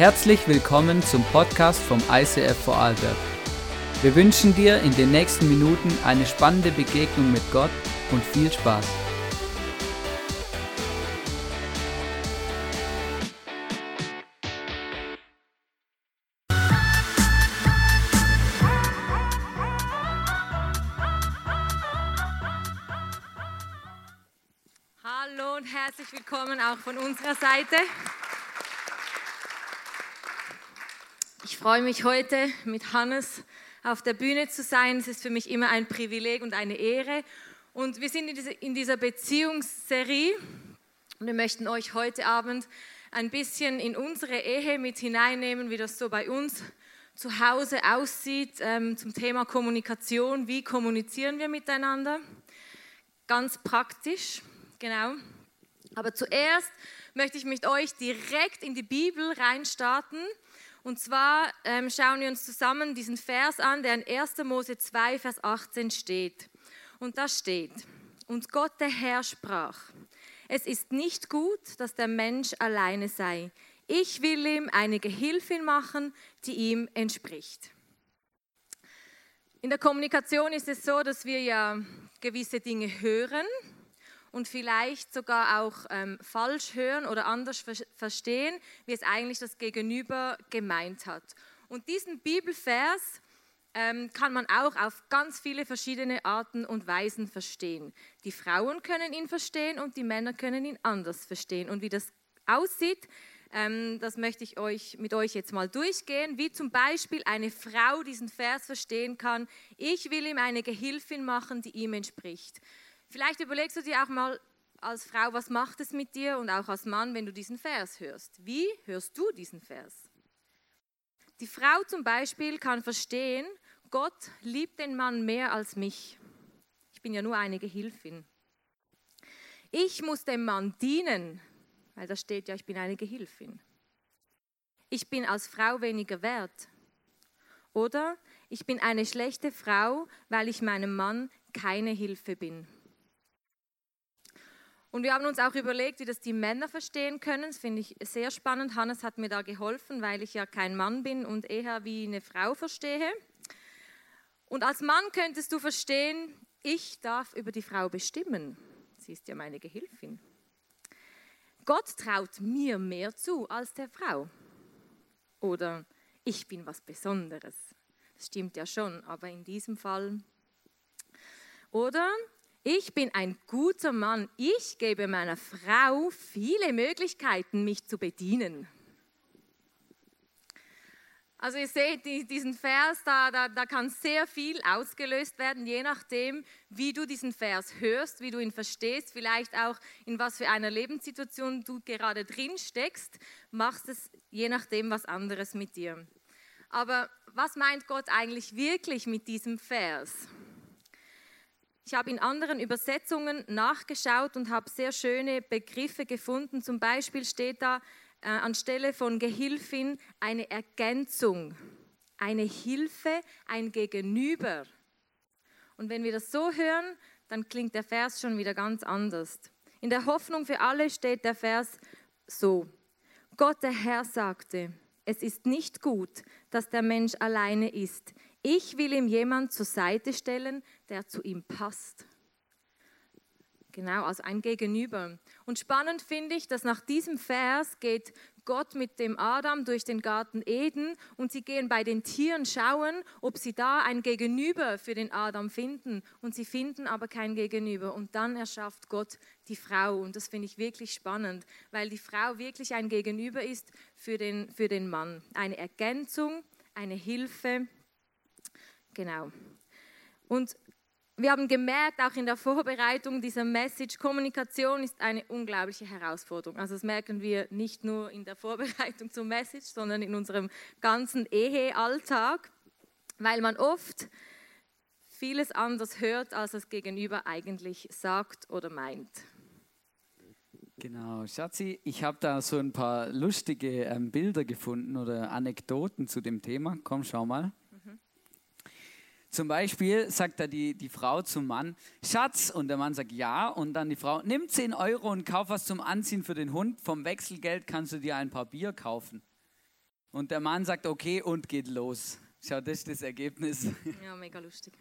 Herzlich willkommen zum Podcast vom ICF Vorarlberg. Wir wünschen dir in den nächsten Minuten eine spannende Begegnung mit Gott und viel Spaß. Hallo und herzlich willkommen auch von unserer Seite. Freue mich heute mit Hannes auf der Bühne zu sein. Es ist für mich immer ein Privileg und eine Ehre. Und wir sind in dieser, Beziehungsserie und wir möchten euch heute Abend ein bisschen in unsere Ehe mit hineinnehmen, wie das so bei uns zu Hause aussieht ähm, zum Thema Kommunikation. Wie kommunizieren wir miteinander? Ganz praktisch, genau. Aber zuerst möchte ich mit euch direkt in die Bibel reinstarten. Und zwar ähm, schauen wir uns zusammen diesen Vers an, der in 1. Mose 2, Vers 18 steht. Und da steht, und Gott der Herr sprach, es ist nicht gut, dass der Mensch alleine sei. Ich will ihm eine Gehilfin machen, die ihm entspricht. In der Kommunikation ist es so, dass wir ja gewisse Dinge hören und vielleicht sogar auch ähm, falsch hören oder anders ver verstehen, wie es eigentlich das Gegenüber gemeint hat. Und diesen Bibelvers ähm, kann man auch auf ganz viele verschiedene Arten und Weisen verstehen. Die Frauen können ihn verstehen und die Männer können ihn anders verstehen. Und wie das aussieht, ähm, das möchte ich euch, mit euch jetzt mal durchgehen, wie zum Beispiel eine Frau diesen Vers verstehen kann. Ich will ihm eine Gehilfin machen, die ihm entspricht. Vielleicht überlegst du dir auch mal als Frau, was macht es mit dir und auch als Mann, wenn du diesen Vers hörst. Wie hörst du diesen Vers? Die Frau zum Beispiel kann verstehen, Gott liebt den Mann mehr als mich. Ich bin ja nur eine Gehilfin. Ich muss dem Mann dienen, weil da steht ja, ich bin eine Gehilfin. Ich bin als Frau weniger wert. Oder ich bin eine schlechte Frau, weil ich meinem Mann keine Hilfe bin. Und wir haben uns auch überlegt, wie das die Männer verstehen können. Das finde ich sehr spannend. Hannes hat mir da geholfen, weil ich ja kein Mann bin und eher wie eine Frau verstehe. Und als Mann könntest du verstehen, ich darf über die Frau bestimmen. Sie ist ja meine Gehilfin. Gott traut mir mehr zu als der Frau. Oder ich bin was Besonderes. Das stimmt ja schon, aber in diesem Fall. Oder ich bin ein guter Mann. Ich gebe meiner Frau viele Möglichkeiten, mich zu bedienen. Also ihr seht diesen Vers, da, da, da kann sehr viel ausgelöst werden, je nachdem, wie du diesen Vers hörst, wie du ihn verstehst, vielleicht auch in was für einer Lebenssituation du gerade drin steckst, machst es je nachdem was anderes mit dir. Aber was meint Gott eigentlich wirklich mit diesem Vers? Ich habe in anderen Übersetzungen nachgeschaut und habe sehr schöne Begriffe gefunden. Zum Beispiel steht da äh, anstelle von Gehilfin eine Ergänzung, eine Hilfe, ein Gegenüber. Und wenn wir das so hören, dann klingt der Vers schon wieder ganz anders. In der Hoffnung für alle steht der Vers so. Gott der Herr sagte, es ist nicht gut, dass der Mensch alleine ist. Ich will ihm jemand zur Seite stellen, der zu ihm passt. Genau, also ein Gegenüber. Und spannend finde ich, dass nach diesem Vers geht Gott mit dem Adam durch den Garten Eden und sie gehen bei den Tieren schauen, ob sie da ein Gegenüber für den Adam finden. Und sie finden aber kein Gegenüber. Und dann erschafft Gott die Frau. Und das finde ich wirklich spannend, weil die Frau wirklich ein Gegenüber ist für den, für den Mann. Eine Ergänzung, eine Hilfe. Genau. Und wir haben gemerkt, auch in der Vorbereitung dieser Message, Kommunikation ist eine unglaubliche Herausforderung. Also das merken wir nicht nur in der Vorbereitung zur Message, sondern in unserem ganzen Ehealltag, weil man oft vieles anders hört, als das Gegenüber eigentlich sagt oder meint. Genau, Schatzi, ich habe da so ein paar lustige ähm, Bilder gefunden oder Anekdoten zu dem Thema. Komm, schau mal. Zum Beispiel sagt da die, die Frau zum Mann, Schatz, und der Mann sagt ja, und dann die Frau, nimm 10 Euro und kauf was zum Anziehen für den Hund, vom Wechselgeld kannst du dir ein paar Bier kaufen. Und der Mann sagt, okay, und geht los. Schau, das ist das Ergebnis. Ja, mega lustig.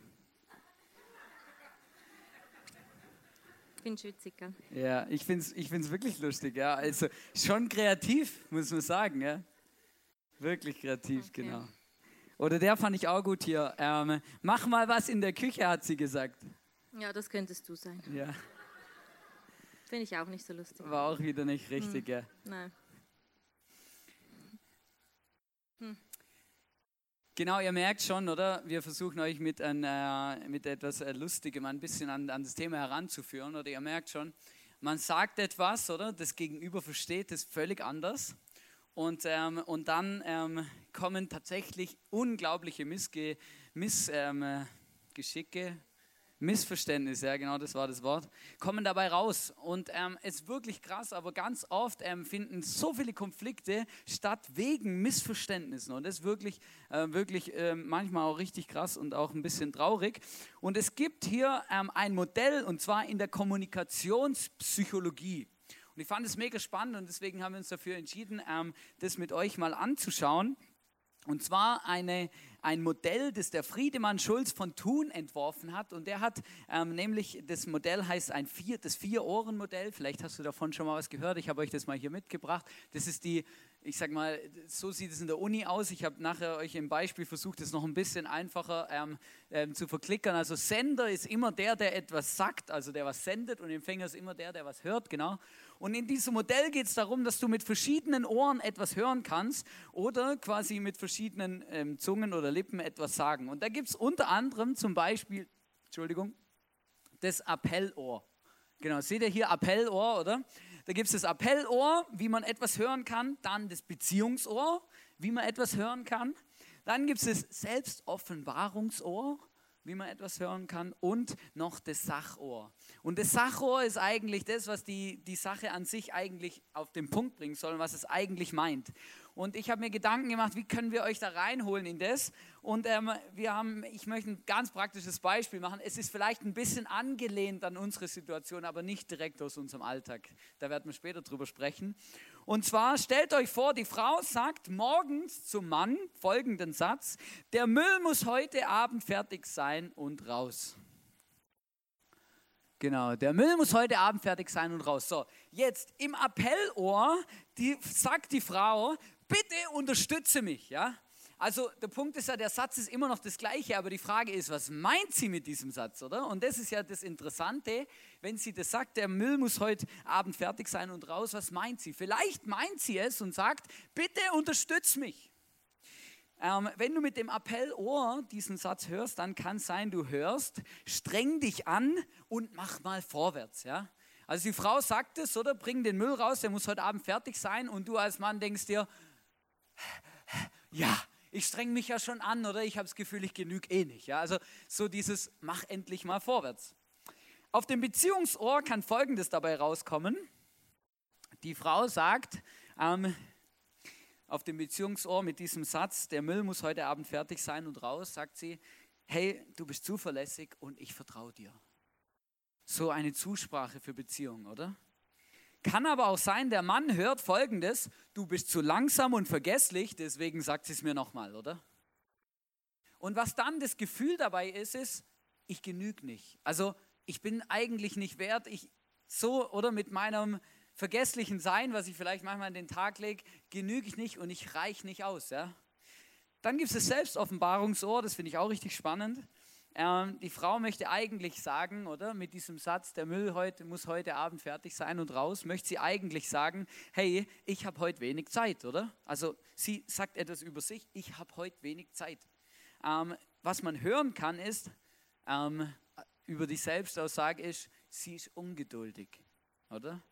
Ich bin schwitzig, gell? Ja, ich finde es ich find's wirklich lustig. Ja. Also schon kreativ, muss man sagen. Ja. Wirklich kreativ, okay. genau. Oder der fand ich auch gut hier. Ähm, mach mal was in der Küche, hat sie gesagt. Ja, das könntest du sein. Ja. Finde ich auch nicht so lustig. War auch wieder nicht richtig, hm. ja. Nein. Hm. Genau, ihr merkt schon, oder? Wir versuchen euch mit, ein, äh, mit etwas äh, Lustigem ein bisschen an, an das Thema heranzuführen. Oder ihr merkt schon, man sagt etwas, oder? Das Gegenüber versteht es völlig anders. Und, ähm, und dann ähm, kommen tatsächlich unglaubliche Missge Missgeschicke, ähm, Missverständnisse, ja genau das war das Wort, kommen dabei raus. Und ähm, es ist wirklich krass, aber ganz oft ähm, finden so viele Konflikte statt wegen Missverständnissen. Und das ist wirklich, äh, wirklich äh, manchmal auch richtig krass und auch ein bisschen traurig. Und es gibt hier ähm, ein Modell, und zwar in der Kommunikationspsychologie. Und ich fand es mega spannend und deswegen haben wir uns dafür entschieden, ähm, das mit euch mal anzuschauen. Und zwar eine, ein Modell, das der Friedemann Schulz von Thun entworfen hat. Und der hat ähm, nämlich, das Modell heißt ein vier, das Vier-Ohren-Modell. Vielleicht hast du davon schon mal was gehört. Ich habe euch das mal hier mitgebracht. Das ist die, ich sag mal, so sieht es in der Uni aus. Ich habe nachher euch im Beispiel versucht, das noch ein bisschen einfacher ähm, ähm, zu verklickern. Also Sender ist immer der, der etwas sagt, also der was sendet. Und Empfänger ist immer der, der was hört, genau. Und in diesem Modell geht es darum, dass du mit verschiedenen Ohren etwas hören kannst oder quasi mit verschiedenen ähm, Zungen oder Lippen etwas sagen. Und da gibt es unter anderem zum Beispiel, Entschuldigung, das Appellohr. Genau, seht ihr hier Appellohr, oder? Da gibt es das Appellohr, wie man etwas hören kann, dann das Beziehungsohr, wie man etwas hören kann. Dann gibt es das Selbstoffenbarungsohr, wie man etwas hören kann, und noch das Sachohr. Und das Sachohr ist eigentlich das, was die, die Sache an sich eigentlich auf den Punkt bringen soll, was es eigentlich meint. Und ich habe mir Gedanken gemacht, wie können wir euch da reinholen in das. Und ähm, wir haben, ich möchte ein ganz praktisches Beispiel machen. Es ist vielleicht ein bisschen angelehnt an unsere Situation, aber nicht direkt aus unserem Alltag. Da werden wir später drüber sprechen. Und zwar stellt euch vor, die Frau sagt morgens zum Mann folgenden Satz: Der Müll muss heute Abend fertig sein und raus. Genau, der Müll muss heute Abend fertig sein und raus. So, jetzt im Appellohr die, sagt die Frau, bitte unterstütze mich, ja. Also der Punkt ist ja, der Satz ist immer noch das gleiche, aber die Frage ist, was meint sie mit diesem Satz, oder? Und das ist ja das Interessante, wenn sie das sagt, der Müll muss heute Abend fertig sein und raus, was meint sie? Vielleicht meint sie es und sagt, bitte unterstütz mich. Ähm, wenn du mit dem Appellohr diesen Satz hörst, dann kann es sein, du hörst, streng dich an und mach mal vorwärts, ja. Also die Frau sagt es, oder? Bring den Müll raus, der muss heute Abend fertig sein und du als Mann denkst dir, ja, ich streng mich ja schon an oder ich habe das Gefühl, ich genüge eh nicht. Ja? Also so dieses, mach endlich mal vorwärts. Auf dem Beziehungsohr kann Folgendes dabei rauskommen. Die Frau sagt ähm, auf dem Beziehungsohr mit diesem Satz, der Müll muss heute Abend fertig sein und raus, sagt sie, hey, du bist zuverlässig und ich vertraue dir. So eine Zusprache für Beziehungen, oder? Kann aber auch sein, der Mann hört folgendes, du bist zu langsam und vergesslich, deswegen sagt sie es mir nochmal, oder? Und was dann das Gefühl dabei ist, ist, ich genüge nicht. Also ich bin eigentlich nicht wert, ich so oder mit meinem vergesslichen Sein, was ich vielleicht manchmal an den Tag lege, genüge ich nicht und ich reiche nicht aus. Ja? Dann gibt es das Selbstoffenbarungsohr, das finde ich auch richtig spannend. Ähm, die Frau möchte eigentlich sagen, oder mit diesem Satz, der Müll heute, muss heute Abend fertig sein und raus, möchte sie eigentlich sagen, hey, ich habe heute wenig Zeit, oder? Also sie sagt etwas über sich, ich habe heute wenig Zeit. Ähm, was man hören kann ist, ähm, über die Selbstaussage ist, sie ist ungeduldig, oder?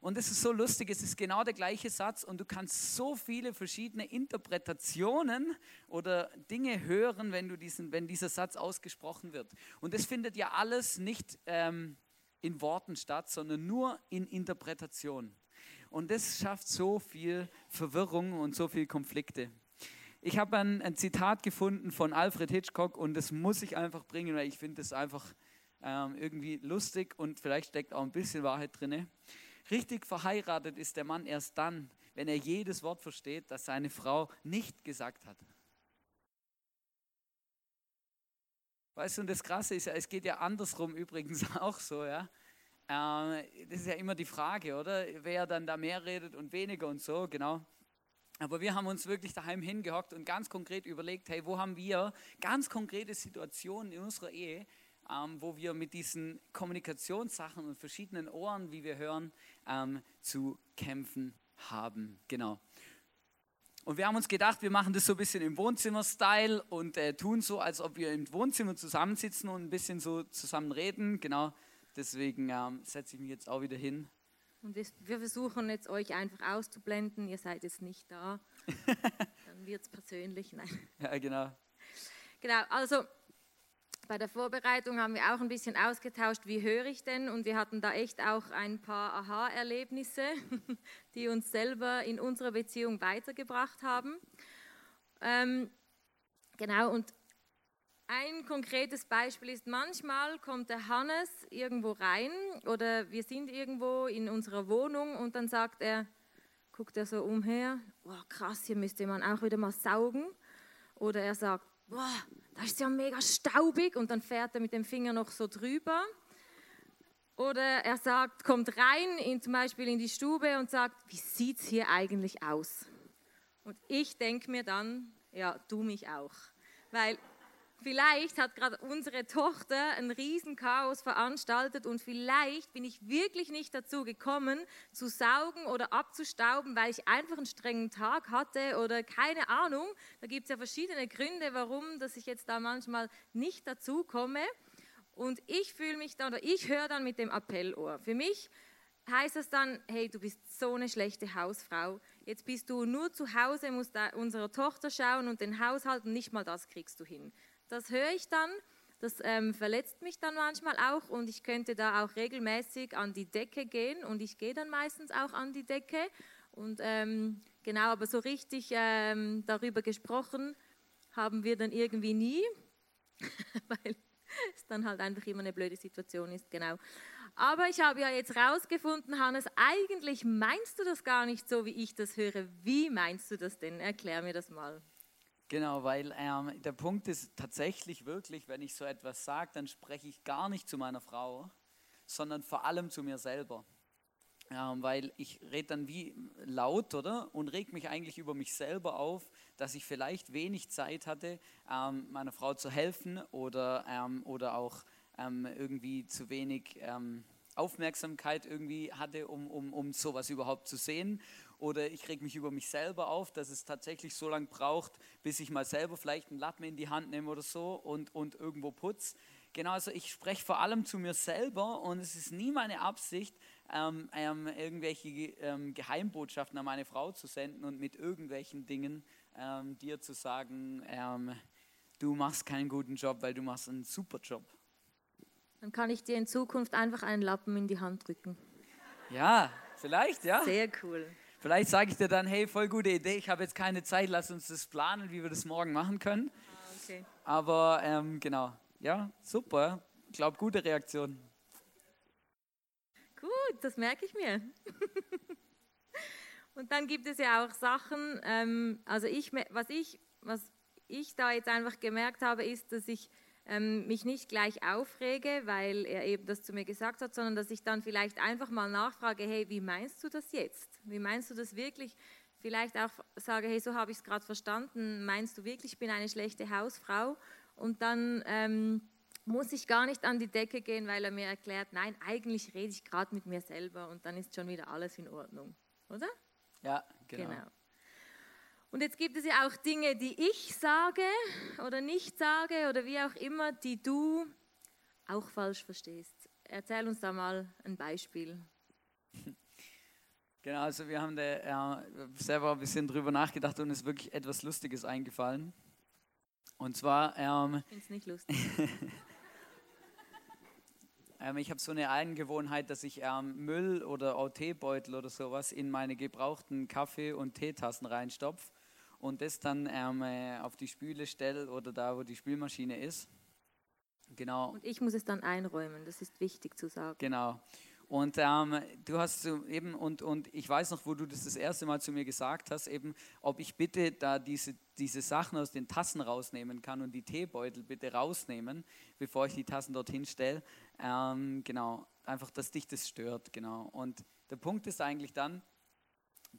Und es ist so lustig, es ist genau der gleiche Satz und du kannst so viele verschiedene Interpretationen oder Dinge hören, wenn, du diesen, wenn dieser Satz ausgesprochen wird. Und das findet ja alles nicht ähm, in Worten statt, sondern nur in Interpretation. Und das schafft so viel Verwirrung und so viel Konflikte. Ich habe ein, ein, Zitat gefunden von Alfred Hitchcock und das muss ich einfach bringen, weil ich finde es einfach ähm, irgendwie lustig und vielleicht steckt auch ein bisschen Wahrheit drin. Richtig verheiratet ist der Mann erst dann, wenn er jedes Wort versteht, das seine Frau nicht gesagt hat. Weißt du, und das Krasse ist ja, es geht ja andersrum übrigens auch so, ja. Äh, das ist ja immer die Frage, oder? Wer dann da mehr redet und weniger und so, genau. Aber wir haben uns wirklich daheim hingehockt und ganz konkret überlegt, hey, wo haben wir ganz konkrete Situationen in unserer Ehe, ähm, wo wir mit diesen Kommunikationssachen und verschiedenen Ohren, wie wir hören, ähm, zu kämpfen haben. Genau. Und wir haben uns gedacht, wir machen das so ein bisschen im Wohnzimmer-Style und äh, tun so, als ob wir im Wohnzimmer zusammensitzen und ein bisschen so zusammen reden. Genau, deswegen ähm, setze ich mich jetzt auch wieder hin. Und wir, versuchen jetzt euch einfach auszublenden. Ihr seid jetzt nicht da. Dann wird es persönlich. Nein. Ja, genau. Genau, also bei der Vorbereitung haben wir auch ein bisschen ausgetauscht, wie höre ich denn? Und wir hatten da echt auch ein paar Aha-Erlebnisse, die uns selber in unserer Beziehung weitergebracht haben. Ähm, genau, und ein konkretes Beispiel ist, manchmal kommt der Hannes irgendwo rein oder wir sind irgendwo in unserer Wohnung und dann sagt er, guckt er so umher, oh, krass, hier müsste man auch wieder mal saugen. Oder er sagt, boah, da ist ja mega staubig und dann fährt er mit dem Finger noch so drüber. Oder er sagt, kommt rein, in, zum Beispiel in die Stube und sagt, wie sieht es hier eigentlich aus? Und ich denke mir dann, ja, du mich auch. Weil Vielleicht hat gerade unsere Tochter ein Riesenchaos veranstaltet und vielleicht bin ich wirklich nicht dazu gekommen, zu saugen oder abzustauben, weil ich einfach einen strengen Tag hatte oder keine Ahnung. Da gibt es ja verschiedene Gründe, warum, dass ich jetzt da manchmal nicht dazu komme. Und ich fühle mich dann, oder ich höre dann mit dem Appellohr. Für mich heißt es dann, hey, du bist so eine schlechte Hausfrau. Jetzt bist du nur zu Hause, musst unserer Tochter schauen und den Haushalt und nicht mal das kriegst du hin. Das höre ich dann, das ähm, verletzt mich dann manchmal auch und ich könnte da auch regelmäßig an die Decke gehen und ich gehe dann meistens auch an die Decke. Und ähm, genau, aber so richtig ähm, darüber gesprochen haben wir dann irgendwie nie, weil es dann halt einfach immer eine blöde Situation ist, genau. Aber ich habe ja jetzt rausgefunden, Hannes, eigentlich meinst du das gar nicht so, wie ich das höre. Wie meinst du das denn? Erklär mir das mal. Genau, weil ähm, der Punkt ist tatsächlich wirklich, wenn ich so etwas sage, dann spreche ich gar nicht zu meiner Frau, sondern vor allem zu mir selber. Ähm, weil ich rede dann wie laut, oder? Und reg mich eigentlich über mich selber auf, dass ich vielleicht wenig Zeit hatte, ähm, meiner Frau zu helfen oder, ähm, oder auch ähm, irgendwie zu wenig ähm, Aufmerksamkeit irgendwie hatte, um, um, um sowas überhaupt zu sehen oder ich reg mich über mich selber auf, dass es tatsächlich so lange braucht, bis ich mal selber vielleicht einen Lappen in die Hand nehme oder so und, und irgendwo putz. Genau, also ich spreche vor allem zu mir selber und es ist nie meine Absicht, ähm, ähm, irgendwelche ähm, Geheimbotschaften an meine Frau zu senden und mit irgendwelchen Dingen ähm, dir zu sagen, ähm, du machst keinen guten Job, weil du machst einen super Job. Dann kann ich dir in Zukunft einfach einen Lappen in die Hand drücken. Ja, vielleicht, ja. Sehr cool. Vielleicht sage ich dir dann, hey, voll gute Idee, ich habe jetzt keine Zeit, lass uns das planen, wie wir das morgen machen können. Ah, okay. Aber ähm, genau, ja, super. Ich glaube, gute Reaktion. Gut, das merke ich mir. Und dann gibt es ja auch Sachen, ähm, also ich, was ich, was ich da jetzt einfach gemerkt habe, ist, dass ich ähm, mich nicht gleich aufrege, weil er eben das zu mir gesagt hat, sondern dass ich dann vielleicht einfach mal nachfrage, hey, wie meinst du das jetzt? Wie meinst du das wirklich? Vielleicht auch sage, hey, so habe ich es gerade verstanden. Meinst du wirklich, ich bin eine schlechte Hausfrau? Und dann ähm, muss ich gar nicht an die Decke gehen, weil er mir erklärt, nein, eigentlich rede ich gerade mit mir selber und dann ist schon wieder alles in Ordnung, oder? Ja, genau. genau. Und jetzt gibt es ja auch Dinge, die ich sage oder nicht sage oder wie auch immer, die du auch falsch verstehst. Erzähl uns da mal ein Beispiel. Genau, also wir haben da, äh, selber ein bisschen drüber nachgedacht und es ist wirklich etwas Lustiges eingefallen. Und zwar. Ähm, ich finde es nicht lustig. ähm, ich habe so eine Angewohnheit, dass ich ähm, Müll oder auch Teebeutel oder sowas in meine gebrauchten Kaffee- und Teetassen reinstopfe und das dann ähm, äh, auf die Spüle stelle oder da, wo die Spülmaschine ist. Genau. Und ich muss es dann einräumen, das ist wichtig zu sagen. Genau. Und ähm, du hast so eben, und, und ich weiß noch, wo du das das erste Mal zu mir gesagt hast, eben, ob ich bitte da diese, diese Sachen aus den Tassen rausnehmen kann und die Teebeutel bitte rausnehmen, bevor ich die Tassen dorthin stelle. Ähm, genau, einfach, dass dich das stört, genau. Und der Punkt ist eigentlich dann,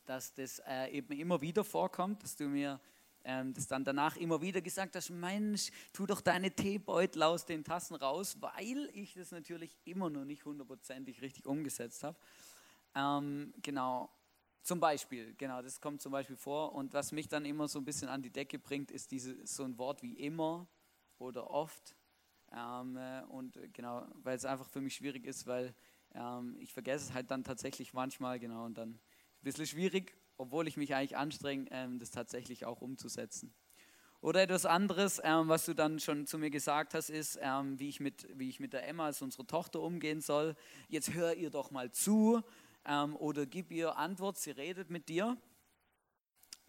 dass das äh, eben immer wieder vorkommt, dass du mir ähm, das dann danach immer wieder gesagt hast, Mensch, tu doch deine Teebeutel aus den Tassen raus, weil ich das natürlich immer noch nicht hundertprozentig richtig umgesetzt habe. Ähm, genau, zum Beispiel, genau, das kommt zum Beispiel vor. Und was mich dann immer so ein bisschen an die Decke bringt, ist diese, so ein Wort wie immer oder oft. Ähm, äh, und genau, weil es einfach für mich schwierig ist, weil ähm, ich vergesse es halt dann tatsächlich manchmal, genau, und dann ein bisschen schwierig obwohl ich mich eigentlich anstrenge, ähm, das tatsächlich auch umzusetzen. Oder etwas anderes, ähm, was du dann schon zu mir gesagt hast, ist, ähm, wie, ich mit, wie ich mit der Emma, als unsere Tochter, umgehen soll. Jetzt hör ihr doch mal zu oder gib ihr Antwort, sie redet mit dir.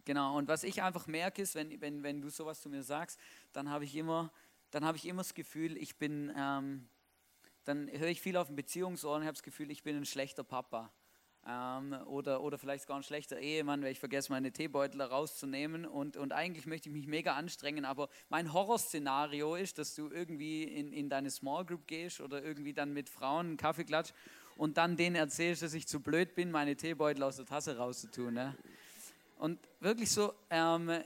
Genau, und was ich einfach merke, ist, wenn, wenn, wenn du sowas zu mir sagst, dann habe ich immer, habe ich immer das Gefühl, ich bin, ähm, dann höre ich viel auf den Beziehungsohren und habe das Gefühl, ich bin ein schlechter Papa. Ähm, oder, oder vielleicht sogar ein schlechter Ehemann, weil ich vergesse, meine Teebeutel rauszunehmen. Und, und eigentlich möchte ich mich mega anstrengen, aber mein Horrorszenario ist, dass du irgendwie in, in deine Small Group gehst oder irgendwie dann mit Frauen einen Kaffee klatscht und dann denen erzählst, dass ich zu blöd bin, meine Teebeutel aus der Tasse rauszutun. Ne? Und wirklich so, ähm,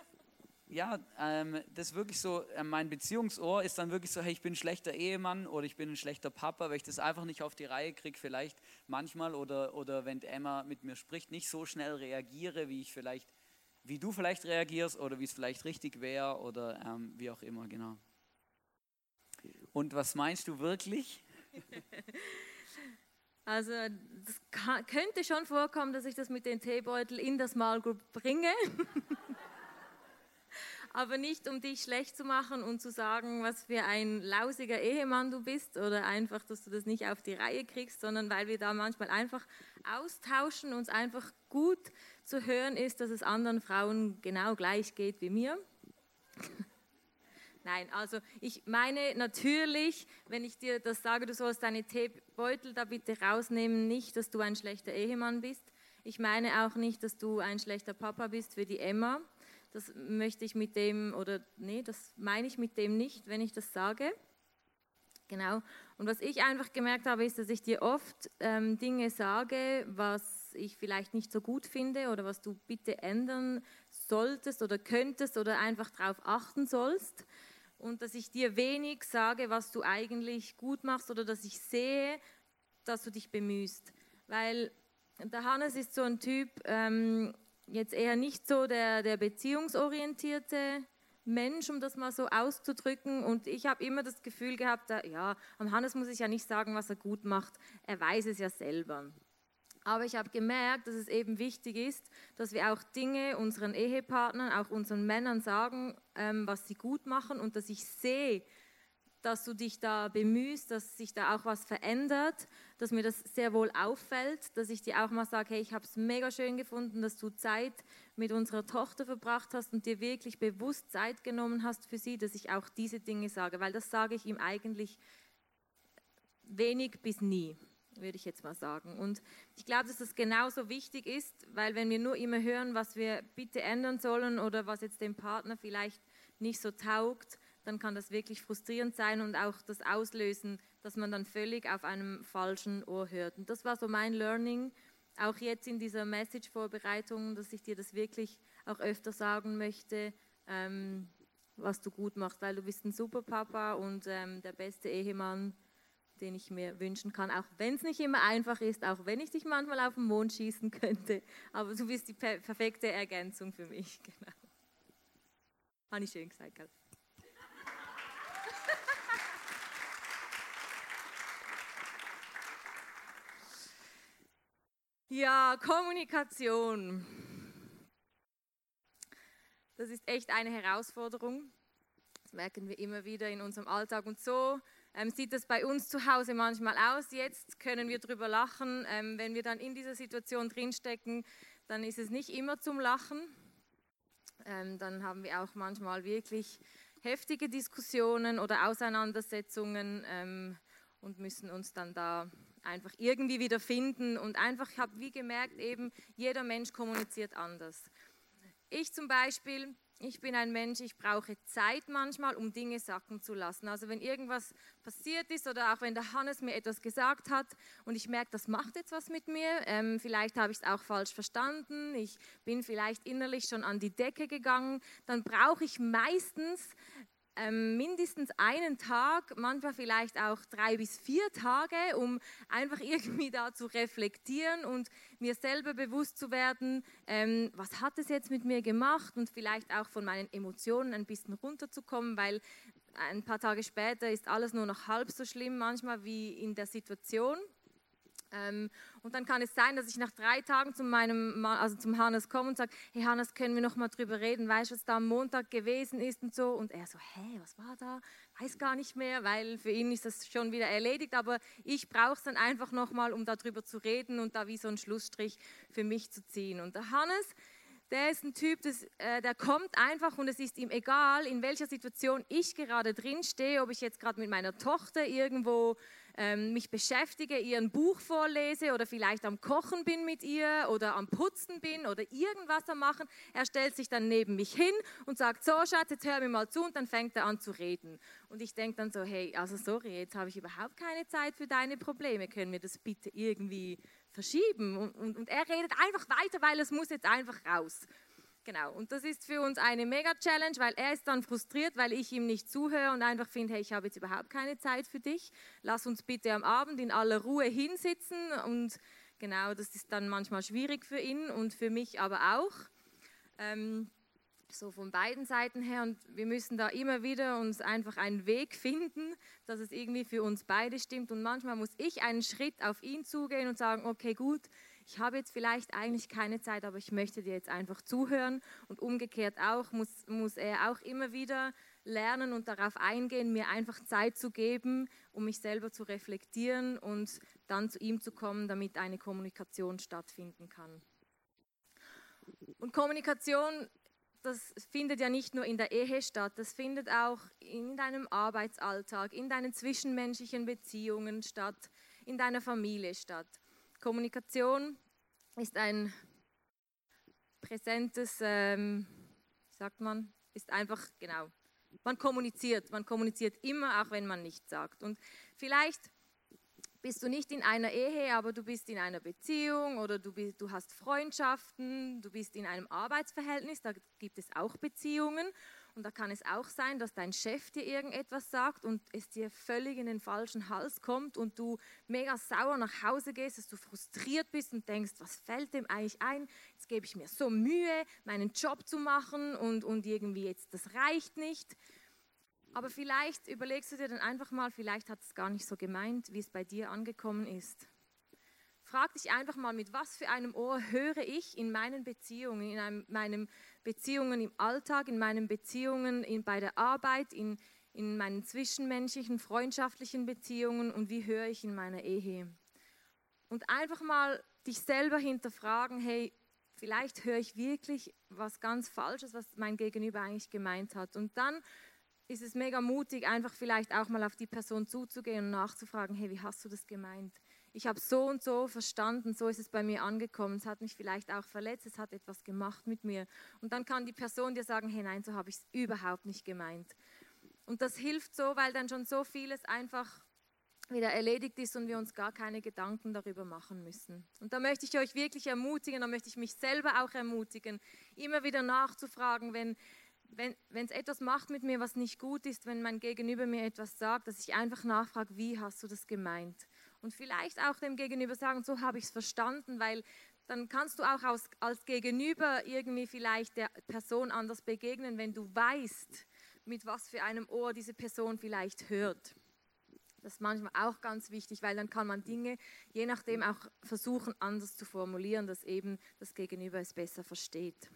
ja, ähm, das ist wirklich so, äh, mein Beziehungsohr ist dann wirklich so, hey, ich bin ein schlechter Ehemann oder ich bin ein schlechter Papa, weil ich das einfach nicht auf die Reihe kriege, vielleicht manchmal oder, oder wenn Emma mit mir spricht, nicht so schnell reagiere, wie ich vielleicht, wie du vielleicht reagierst oder wie es vielleicht richtig wäre oder ähm, wie auch immer, genau. Und was meinst du wirklich? Also kann, könnte schon vorkommen, dass ich das mit den Teebeutel in das Small Group bringe. aber nicht um dich schlecht zu machen und zu sagen, was für ein lausiger Ehemann du bist oder einfach, dass du das nicht auf die Reihe kriegst, sondern weil wir da manchmal einfach austauschen, uns einfach gut zu hören ist, dass es anderen Frauen genau gleich geht wie mir. Nein, also ich meine natürlich, wenn ich dir das sage, du sollst deine Teebeutel da bitte rausnehmen, nicht, dass du ein schlechter Ehemann bist. Ich meine auch nicht, dass du ein schlechter Papa bist für die Emma das möchte ich mit dem, oder nee, das meine ich mit dem nicht, wenn ich das sage. Genau. Und was ich einfach gemerkt habe, ist, dass ich dir oft ähm, Dinge sage, was ich vielleicht nicht so gut finde oder was du bitte ändern solltest oder könntest oder einfach darauf achten sollst. Und dass ich dir wenig sage, was du eigentlich gut machst oder dass ich sehe, dass du dich bemühst. Weil der Hannes ist so ein Typ, ähm, jetzt eher nicht so der, der beziehungsorientierte Mensch, um das mal so auszudrücken. Und ich habe immer das Gefühl gehabt, ja, am Hannes muss ich ja nicht sagen, was er gut macht. Er weiß es ja selber. Aber ich habe gemerkt, dass es eben wichtig ist, dass wir auch Dinge unseren Ehepartnern, auch unseren Männern sagen, ähm, was sie gut machen und dass ich sehe, dass du dich da bemühst, dass sich da auch was verändert, dass mir das sehr wohl auffällt, dass ich dir auch mal sage, hey, ich habe es mega schön gefunden, dass du Zeit mit unserer Tochter verbracht hast und dir wirklich bewusst Zeit genommen hast für sie, dass ich auch diese Dinge sage, weil das sage ich ihm eigentlich wenig bis nie würde ich jetzt mal sagen. Und ich glaube, dass das genauso wichtig ist, weil wenn wir nur immer hören, was wir bitte ändern sollen oder was jetzt dem Partner vielleicht nicht so taugt, dann kann das wirklich frustrierend sein und auch das auslösen, dass man dann völlig auf einem falschen Ohr hört. Und das war so mein Learning, auch jetzt in dieser Message-Vorbereitung, dass ich dir das wirklich auch öfter sagen möchte, ähm, was du gut machst, weil du bist ein super Papa und ähm, der beste Ehemann, den ich mir wünschen kann, auch wenn es nicht immer einfach ist, auch wenn ich dich manchmal auf den Mond schießen könnte, aber du bist die per perfekte Ergänzung für mich. Genau. Habe ich schön gesagt. Gell? Ja, Kommunikation. Das ist echt eine Herausforderung. Das merken wir immer wieder in unserem Alltag. Und so ähm, sieht das bei uns zu Hause manchmal aus. Jetzt können wir drüber lachen. Ähm, wenn wir dann in dieser Situation drinstecken, dann ist es nicht immer zum Lachen. Ähm, dann haben wir auch manchmal wirklich heftige Diskussionen oder Auseinandersetzungen ähm, und müssen uns dann da einfach irgendwie wieder finden und einfach, ich habe wie gemerkt, eben jeder Mensch kommuniziert anders. Ich zum Beispiel, ich bin ein Mensch, ich brauche Zeit manchmal, um Dinge sacken zu lassen. Also wenn irgendwas passiert ist oder auch wenn der Hannes mir etwas gesagt hat und ich merke, das macht jetzt was mit mir, ähm, vielleicht habe ich es auch falsch verstanden, ich bin vielleicht innerlich schon an die Decke gegangen, dann brauche ich meistens ähm, mindestens einen Tag, manchmal vielleicht auch drei bis vier Tage, um einfach irgendwie da zu reflektieren und mir selber bewusst zu werden, ähm, was hat es jetzt mit mir gemacht und vielleicht auch von meinen Emotionen ein bisschen runterzukommen, weil ein paar Tage später ist alles nur noch halb so schlimm manchmal wie in der Situation. Ähm, und dann kann es sein, dass ich nach drei Tagen zu meinem, also zum Hannes komme und sage, hey Hannes, können wir noch mal drüber reden, weißt du, was da am Montag gewesen ist und so. Und er so, hä, was war da? Weiß gar nicht mehr, weil für ihn ist das schon wieder erledigt, aber ich brauche es dann einfach noch mal, um darüber zu reden und da wie so einen Schlussstrich für mich zu ziehen. Und der Hannes, der ist ein Typ, das, äh, der kommt einfach und es ist ihm egal, in welcher Situation ich gerade drin stehe, ob ich jetzt gerade mit meiner Tochter irgendwo ähm, mich beschäftige, ihr ein Buch vorlese oder vielleicht am Kochen bin mit ihr oder am Putzen bin oder irgendwas am Machen. Er stellt sich dann neben mich hin und sagt, so Schatz, jetzt hör mir mal zu und dann fängt er an zu reden. Und ich denke dann so, hey, also sorry, jetzt habe ich überhaupt keine Zeit für deine Probleme, können wir das bitte irgendwie verschieben? Und, und, und er redet einfach weiter, weil es muss jetzt einfach raus. Genau, und das ist für uns eine Mega-Challenge, weil er ist dann frustriert, weil ich ihm nicht zuhöre und einfach finde, hey, ich habe jetzt überhaupt keine Zeit für dich. Lass uns bitte am Abend in aller Ruhe hinsitzen und genau, das ist dann manchmal schwierig für ihn und für mich aber auch. Ähm, so von beiden Seiten her und wir müssen da immer wieder uns einfach einen Weg finden, dass es irgendwie für uns beide stimmt und manchmal muss ich einen Schritt auf ihn zugehen und sagen, okay, gut, ich habe jetzt vielleicht eigentlich keine Zeit, aber ich möchte dir jetzt einfach zuhören. Und umgekehrt auch muss, muss er auch immer wieder lernen und darauf eingehen, mir einfach Zeit zu geben, um mich selber zu reflektieren und dann zu ihm zu kommen, damit eine Kommunikation stattfinden kann. Und Kommunikation, das findet ja nicht nur in der Ehe statt, das findet auch in deinem Arbeitsalltag, in deinen zwischenmenschlichen Beziehungen statt, in deiner Familie statt. Kommunikation ist ein präsentes, ähm, sagt man, ist einfach, genau, man kommuniziert, man kommuniziert immer, auch wenn man nichts sagt. Und vielleicht bist du nicht in einer Ehe, aber du bist in einer Beziehung oder du, bist, du hast Freundschaften, du bist in einem Arbeitsverhältnis, da gibt es auch Beziehungen und da kann es auch sein, dass dein Chef dir irgendetwas sagt und es dir völlig in den falschen Hals kommt und du mega sauer nach Hause gehst, dass du frustriert bist und denkst, was fällt dem eigentlich ein? Jetzt gebe ich mir so Mühe, meinen Job zu machen und, und irgendwie jetzt, das reicht nicht. Aber vielleicht überlegst du dir dann einfach mal, vielleicht hat es gar nicht so gemeint, wie es bei dir angekommen ist. Frag dich einfach mal, mit was für einem Ohr höre ich in meinen Beziehungen, in einem, meinen Beziehungen im Alltag, in meinen Beziehungen in, bei der Arbeit, in, in meinen zwischenmenschlichen, freundschaftlichen Beziehungen und wie höre ich in meiner Ehe. Und einfach mal dich selber hinterfragen, hey, vielleicht höre ich wirklich was ganz Falsches, was mein Gegenüber eigentlich gemeint hat. Und dann ist es mega mutig, einfach vielleicht auch mal auf die Person zuzugehen und nachzufragen, hey, wie hast du das gemeint? Ich habe so und so verstanden, so ist es bei mir angekommen, es hat mich vielleicht auch verletzt, es hat etwas gemacht mit mir. Und dann kann die Person dir sagen, hey nein, so habe ich es überhaupt nicht gemeint. Und das hilft so, weil dann schon so vieles einfach wieder erledigt ist und wir uns gar keine Gedanken darüber machen müssen. Und da möchte ich euch wirklich ermutigen, da möchte ich mich selber auch ermutigen, immer wieder nachzufragen, wenn wenn es etwas macht mit mir, was nicht gut ist, wenn mein Gegenüber mir etwas sagt, dass ich einfach nachfrage, wie hast du das gemeint? Und vielleicht auch dem Gegenüber sagen, so habe ich es verstanden, weil dann kannst du auch als, als Gegenüber irgendwie vielleicht der Person anders begegnen, wenn du weißt, mit was für einem Ohr diese Person vielleicht hört. Das ist manchmal auch ganz wichtig, weil dann kann man Dinge je nachdem auch versuchen anders zu formulieren, dass eben das Gegenüber es besser versteht.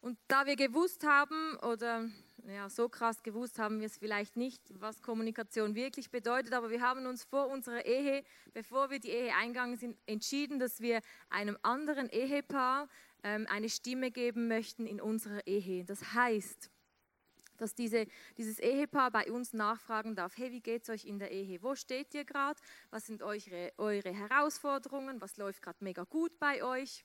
Und da wir gewusst haben, oder ja, so krass gewusst haben wir es vielleicht nicht, was Kommunikation wirklich bedeutet, aber wir haben uns vor unserer Ehe, bevor wir die Ehe eingegangen sind, entschieden, dass wir einem anderen Ehepaar ähm, eine Stimme geben möchten in unserer Ehe. Das heißt, dass diese, dieses Ehepaar bei uns nachfragen darf, hey, wie geht es euch in der Ehe? Wo steht ihr gerade? Was sind eure, eure Herausforderungen? Was läuft gerade mega gut bei euch?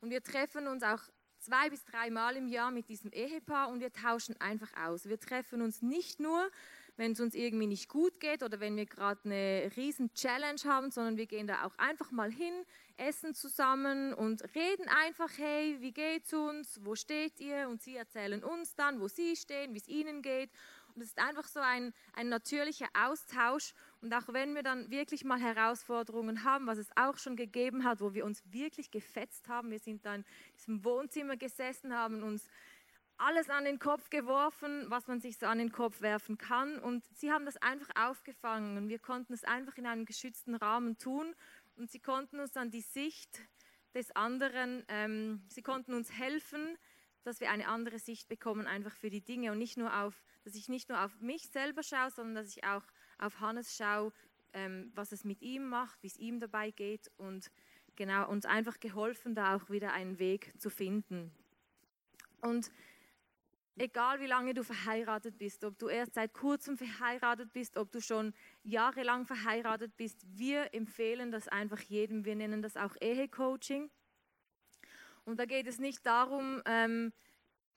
Und wir treffen uns auch zwei bis drei Mal im Jahr mit diesem Ehepaar und wir tauschen einfach aus. Wir treffen uns nicht nur, wenn es uns irgendwie nicht gut geht oder wenn wir gerade eine riesen Challenge haben, sondern wir gehen da auch einfach mal hin, essen zusammen und reden einfach, hey, wie geht's uns, wo steht ihr? Und sie erzählen uns dann, wo sie stehen, wie es ihnen geht. Und es ist einfach so ein, ein natürlicher Austausch. Und auch wenn wir dann wirklich mal Herausforderungen haben, was es auch schon gegeben hat, wo wir uns wirklich gefetzt haben, wir sind dann in diesem Wohnzimmer gesessen, haben uns alles an den Kopf geworfen, was man sich so an den Kopf werfen kann. Und sie haben das einfach aufgefangen und wir konnten es einfach in einem geschützten Rahmen tun. Und sie konnten uns dann die Sicht des anderen, ähm, sie konnten uns helfen, dass wir eine andere Sicht bekommen einfach für die Dinge und nicht nur auf, dass ich nicht nur auf mich selber schaue, sondern dass ich auch auf Hannes schaue, ähm, was es mit ihm macht, wie es ihm dabei geht und genau uns einfach geholfen, da auch wieder einen Weg zu finden. Und egal wie lange du verheiratet bist, ob du erst seit kurzem verheiratet bist, ob du schon jahrelang verheiratet bist, wir empfehlen das einfach jedem. Wir nennen das auch Ehecoaching. Und da geht es nicht darum, ähm,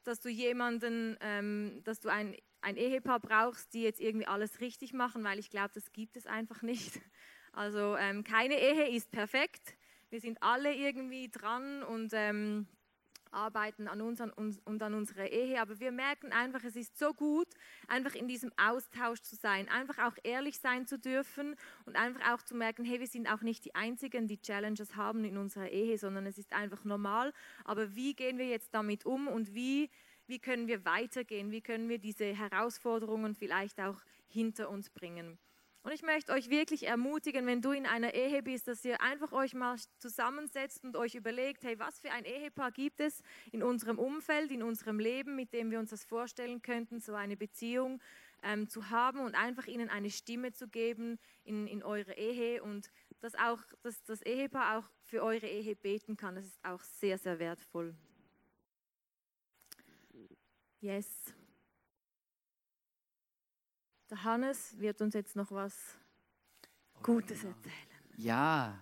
dass du jemanden, ähm, dass du ein, ein Ehepaar brauchst, die jetzt irgendwie alles richtig machen, weil ich glaube, das gibt es einfach nicht. Also ähm, keine Ehe ist perfekt. Wir sind alle irgendwie dran und ähm, arbeiten an uns und an unserer Ehe, aber wir merken einfach, es ist so gut, einfach in diesem Austausch zu sein, einfach auch ehrlich sein zu dürfen und einfach auch zu merken, hey, wir sind auch nicht die Einzigen, die Challenges haben in unserer Ehe, sondern es ist einfach normal. Aber wie gehen wir jetzt damit um und wie, wie können wir weitergehen? Wie können wir diese Herausforderungen vielleicht auch hinter uns bringen? Und ich möchte euch wirklich ermutigen, wenn du in einer Ehe bist, dass ihr einfach euch mal zusammensetzt und euch überlegt, hey, was für ein Ehepaar gibt es in unserem Umfeld, in unserem Leben, mit dem wir uns das vorstellen könnten, so eine Beziehung ähm, zu haben und einfach ihnen eine Stimme zu geben in, in eure Ehe und dass auch dass das Ehepaar auch für eure Ehe beten kann. Das ist auch sehr, sehr wertvoll. Yes. Der Hannes wird uns jetzt noch was Gutes erzählen. Ja,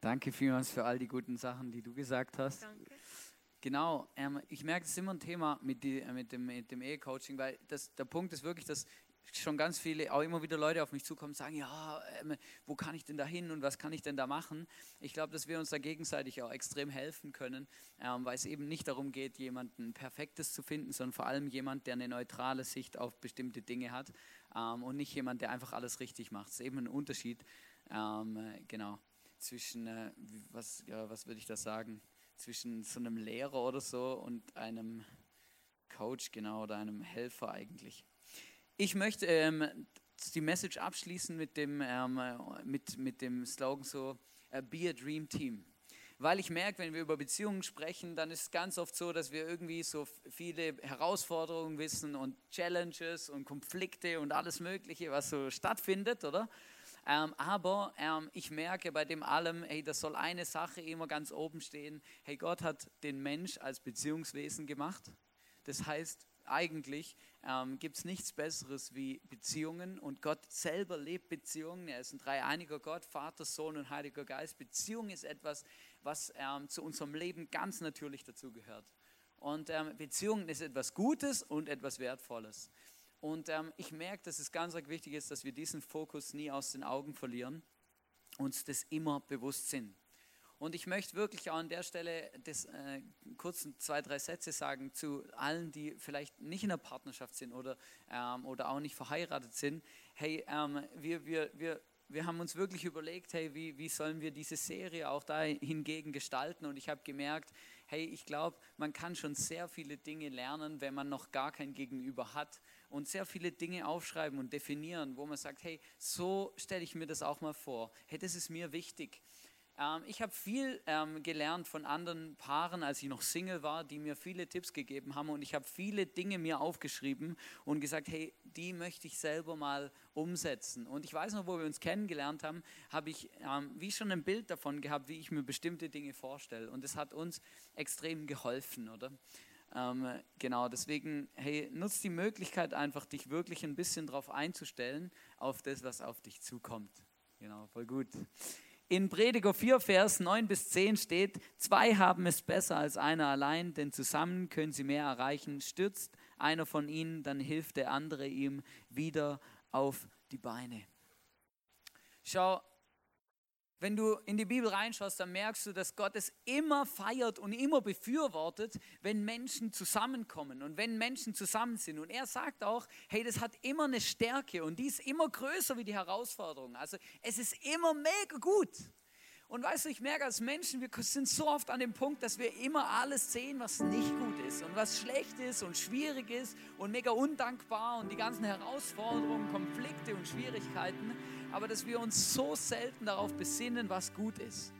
danke vielmals für all die guten Sachen, die du gesagt hast. Danke. Genau, ähm, ich merke, es ist immer ein Thema mit, die, äh, mit dem, mit dem Ehe-Coaching, weil das, der Punkt ist wirklich, dass schon ganz viele, auch immer wieder Leute auf mich zukommen und sagen, ja, ähm, wo kann ich denn da hin und was kann ich denn da machen? Ich glaube, dass wir uns da gegenseitig auch extrem helfen können, ähm, weil es eben nicht darum geht, jemanden Perfektes zu finden, sondern vor allem jemand, der eine neutrale Sicht auf bestimmte Dinge hat ähm, und nicht jemand, der einfach alles richtig macht. Es ist eben ein Unterschied, genau, zwischen, äh, was, ja, was würde ich da sagen, zwischen so einem Lehrer oder so und einem Coach, genau, oder einem Helfer eigentlich. Ich möchte ähm, die Message abschließen mit dem, ähm, mit, mit dem Slogan so, uh, Be a Dream Team. Weil ich merke, wenn wir über Beziehungen sprechen, dann ist es ganz oft so, dass wir irgendwie so viele Herausforderungen wissen und Challenges und Konflikte und alles Mögliche, was so stattfindet, oder? Ähm, aber ähm, ich merke bei dem allem, hey, das soll eine Sache immer ganz oben stehen. Hey, Gott hat den Mensch als Beziehungswesen gemacht. Das heißt, eigentlich ähm, gibt es nichts Besseres wie Beziehungen und Gott selber lebt Beziehungen. Er ist ein dreieiniger Gott, Vater, Sohn und Heiliger Geist. Beziehung ist etwas, was ähm, zu unserem Leben ganz natürlich dazugehört. Und ähm, Beziehungen ist etwas Gutes und etwas Wertvolles. Und ähm, ich merke, dass es ganz wichtig ist, dass wir diesen Fokus nie aus den Augen verlieren, uns das immer bewusst sind. Und ich möchte wirklich auch an der Stelle das, äh, kurz zwei, drei Sätze sagen zu allen, die vielleicht nicht in einer Partnerschaft sind oder, ähm, oder auch nicht verheiratet sind. Hey, ähm, wir, wir, wir, wir haben uns wirklich überlegt, hey, wie, wie sollen wir diese Serie auch da hingegen gestalten? Und ich habe gemerkt, hey, ich glaube, man kann schon sehr viele Dinge lernen, wenn man noch gar kein Gegenüber hat und sehr viele Dinge aufschreiben und definieren, wo man sagt, hey, so stelle ich mir das auch mal vor. Hey, das ist mir wichtig. Ähm, ich habe viel ähm, gelernt von anderen Paaren, als ich noch Single war, die mir viele Tipps gegeben haben und ich habe viele Dinge mir aufgeschrieben und gesagt, hey, die möchte ich selber mal umsetzen. Und ich weiß noch, wo wir uns kennengelernt haben, habe ich ähm, wie schon ein Bild davon gehabt, wie ich mir bestimmte Dinge vorstelle und es hat uns extrem geholfen, oder? Ähm, genau, deswegen, hey, nutz die Möglichkeit einfach, dich wirklich ein bisschen darauf einzustellen, auf das, was auf dich zukommt. Genau, voll gut. In Prediger 4, Vers 9 bis 10 steht, zwei haben es besser als einer allein, denn zusammen können sie mehr erreichen. Stürzt einer von ihnen, dann hilft der andere ihm wieder auf die Beine. Schau, wenn du in die Bibel reinschaust, dann merkst du, dass Gott es immer feiert und immer befürwortet, wenn Menschen zusammenkommen und wenn Menschen zusammen sind. Und er sagt auch, hey, das hat immer eine Stärke und die ist immer größer wie die Herausforderung. Also es ist immer mega gut. Und weißt du, ich merke als Menschen, wir sind so oft an dem Punkt, dass wir immer alles sehen, was nicht gut ist und was schlecht ist und schwierig ist und mega undankbar und die ganzen Herausforderungen, Konflikte und Schwierigkeiten aber dass wir uns so selten darauf besinnen, was gut ist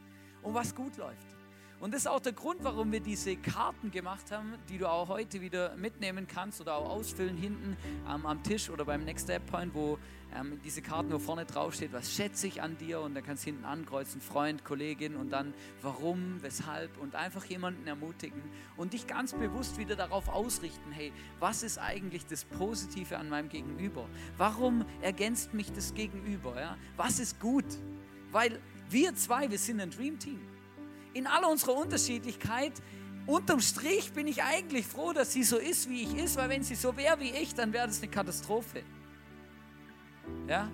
und was gut läuft. Und das ist auch der Grund, warum wir diese Karten gemacht haben, die du auch heute wieder mitnehmen kannst oder auch ausfüllen hinten ähm, am Tisch oder beim Next Step Point, wo ähm, diese Karten, wo vorne drauf steht, was schätze ich an dir und dann kannst du hinten ankreuzen, Freund, Kollegin und dann warum, weshalb und einfach jemanden ermutigen und dich ganz bewusst wieder darauf ausrichten, hey, was ist eigentlich das Positive an meinem Gegenüber? Warum ergänzt mich das Gegenüber? Ja? Was ist gut? Weil wir zwei, wir sind ein Dream Team in aller unserer Unterschiedlichkeit, unterm Strich bin ich eigentlich froh, dass sie so ist, wie ich ist, weil wenn sie so wäre wie ich, dann wäre das eine Katastrophe. Ja?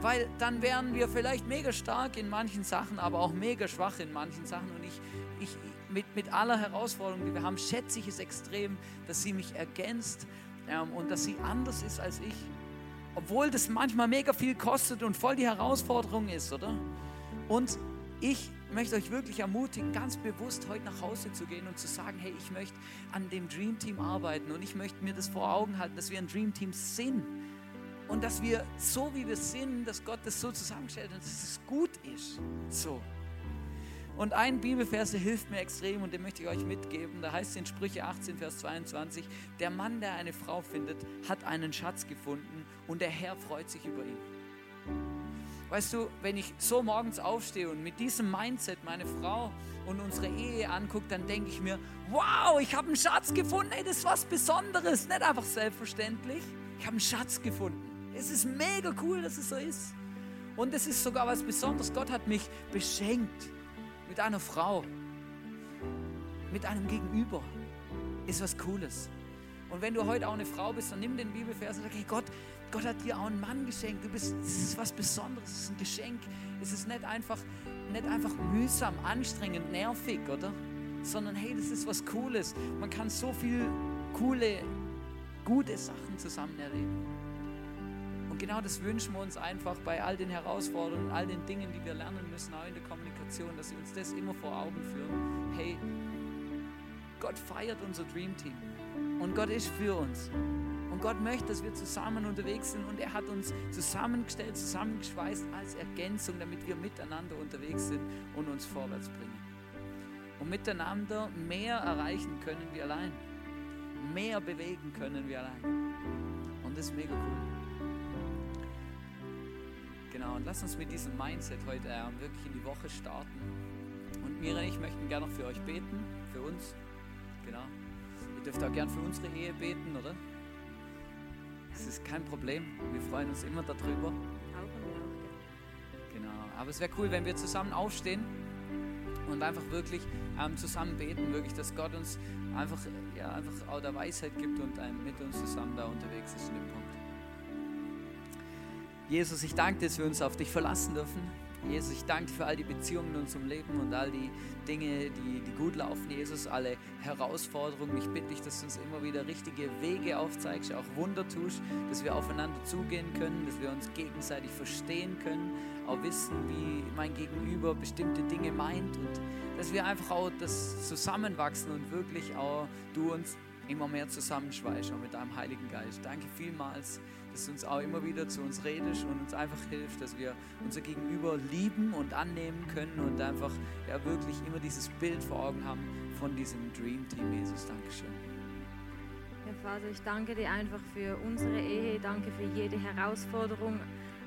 Weil dann wären wir vielleicht mega stark in manchen Sachen, aber auch mega schwach in manchen Sachen. Und ich, ich mit, mit aller Herausforderung, die wir haben, schätze ich es extrem, dass sie mich ergänzt ähm, und dass sie anders ist als ich. Obwohl das manchmal mega viel kostet und voll die Herausforderung ist, oder? Und ich möchte euch wirklich ermutigen, ganz bewusst heute nach Hause zu gehen und zu sagen, hey, ich möchte an dem Dream Team arbeiten und ich möchte mir das vor Augen halten, dass wir ein Dream Team sind und dass wir so wie wir sind, dass Gott das so zusammenstellt und dass es gut ist. So. Und ein Bibelverse hilft mir extrem und den möchte ich euch mitgeben. Da heißt es in Sprüche 18, Vers 22, der Mann, der eine Frau findet, hat einen Schatz gefunden und der Herr freut sich über ihn. Weißt du, wenn ich so morgens aufstehe und mit diesem Mindset meine Frau und unsere Ehe angucke, dann denke ich mir, wow, ich habe einen Schatz gefunden, ey, das ist was Besonderes, nicht einfach selbstverständlich. Ich habe einen Schatz gefunden. Es ist mega cool, dass es so ist. Und es ist sogar was Besonderes. Gott hat mich beschenkt mit einer Frau, mit einem Gegenüber. Ist was Cooles. Und wenn du heute auch eine Frau bist, dann nimm den Bibelvers und sag, hey Gott, Gott hat dir auch einen Mann geschenkt. Du bist, es ist was Besonderes, es ist ein Geschenk. Es ist nicht einfach, nicht einfach mühsam, anstrengend, nervig, oder? Sondern hey, das ist was Cooles. Man kann so viel coole, gute Sachen zusammen erleben. Und genau das wünschen wir uns einfach bei all den Herausforderungen, all den Dingen, die wir lernen müssen, auch in der Kommunikation, dass sie uns das immer vor Augen führen. Hey, Gott feiert unser Dream Team und Gott ist für uns. Und Gott möchte, dass wir zusammen unterwegs sind und er hat uns zusammengestellt, zusammengeschweißt als Ergänzung, damit wir miteinander unterwegs sind und uns vorwärts bringen. Und miteinander mehr erreichen können wir allein. Mehr bewegen können wir allein. Und das ist mega cool. Genau, und lass uns mit diesem Mindset heute äh, wirklich in die Woche starten. Und Mira und ich möchten gerne noch für euch beten, für uns. Genau. Ihr dürft auch gern für unsere Ehe beten, oder? Das ist kein Problem. Wir freuen uns immer darüber. Genau. Aber es wäre cool, wenn wir zusammen aufstehen und einfach wirklich ähm, zusammen beten, wirklich, dass Gott uns einfach, ja, einfach auch der Weisheit gibt und ähm, mit uns zusammen da unterwegs ist in dem Punkt. Jesus, ich danke dass wir uns auf dich verlassen dürfen. Jesus, ich danke für all die Beziehungen in unserem Leben und all die Dinge, die, die gut laufen. Jesus, alle Herausforderungen. Ich bitte dich, dass du uns immer wieder richtige Wege aufzeigst, auch Wunder tust, dass wir aufeinander zugehen können, dass wir uns gegenseitig verstehen können, auch wissen, wie mein Gegenüber bestimmte Dinge meint und dass wir einfach auch das zusammenwachsen und wirklich auch du uns immer mehr zusammenschweißt, auch mit deinem Heiligen Geist. Danke vielmals dass du uns auch immer wieder zu uns redest und uns einfach hilft, dass wir unser Gegenüber lieben und annehmen können und einfach ja wirklich immer dieses Bild vor Augen haben von diesem Dream Team Jesus. Dankeschön. Ja, Vater, ich danke dir einfach für unsere Ehe, danke für jede Herausforderung,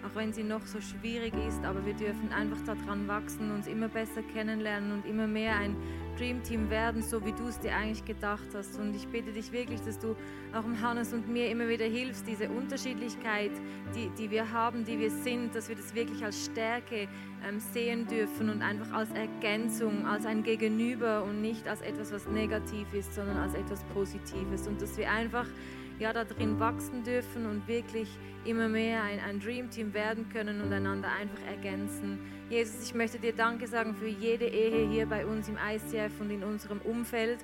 auch wenn sie noch so schwierig ist, aber wir dürfen einfach daran wachsen, uns immer besser kennenlernen und immer mehr ein Dream Team werden, so wie du es dir eigentlich gedacht hast. Und ich bitte dich wirklich, dass du auch im Hannes und mir immer wieder hilfst, diese Unterschiedlichkeit, die, die wir haben, die wir sind, dass wir das wirklich als Stärke ähm, sehen dürfen und einfach als Ergänzung, als ein Gegenüber und nicht als etwas, was negativ ist, sondern als etwas Positives. Und dass wir einfach ja, da drin wachsen dürfen und wirklich immer mehr ein, ein Dream Team werden können und einander einfach ergänzen. Jesus, ich möchte dir Danke sagen für jede Ehe hier bei uns im ICF und in unserem Umfeld.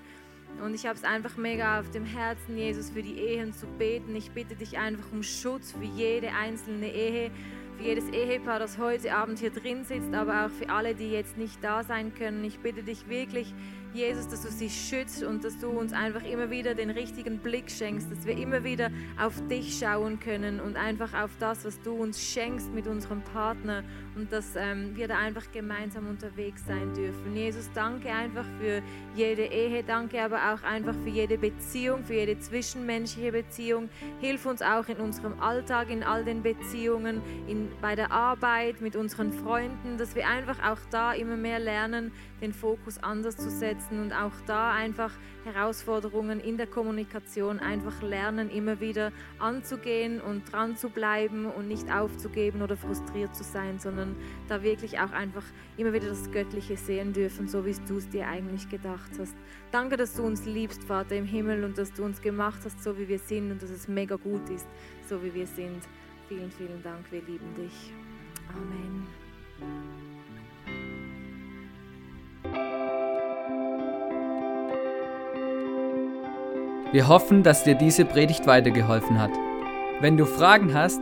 Und ich habe es einfach mega auf dem Herzen, Jesus, für die Ehen zu beten. Ich bitte dich einfach um Schutz für jede einzelne Ehe, für jedes Ehepaar, das heute Abend hier drin sitzt, aber auch für alle, die jetzt nicht da sein können. Ich bitte dich wirklich, Jesus, dass du sie schützt und dass du uns einfach immer wieder den richtigen Blick schenkst, dass wir immer wieder auf dich schauen können und einfach auf das, was du uns schenkst mit unserem Partner und dass ähm, wir da einfach gemeinsam unterwegs sein dürfen. Jesus, danke einfach für jede Ehe, danke aber auch einfach für jede Beziehung, für jede zwischenmenschliche Beziehung. Hilf uns auch in unserem Alltag, in all den Beziehungen, in, bei der Arbeit, mit unseren Freunden, dass wir einfach auch da immer mehr lernen, den Fokus anders zu setzen und auch da einfach Herausforderungen in der Kommunikation einfach lernen, immer wieder anzugehen und dran zu bleiben und nicht aufzugeben oder frustriert zu sein, sondern da wirklich auch einfach immer wieder das Göttliche sehen dürfen, so wie du es dir eigentlich gedacht hast. Danke, dass du uns liebst, Vater im Himmel, und dass du uns gemacht hast, so wie wir sind und dass es mega gut ist, so wie wir sind. Vielen, vielen Dank, wir lieben dich. Amen. Wir hoffen, dass dir diese Predigt weitergeholfen hat. Wenn du Fragen hast,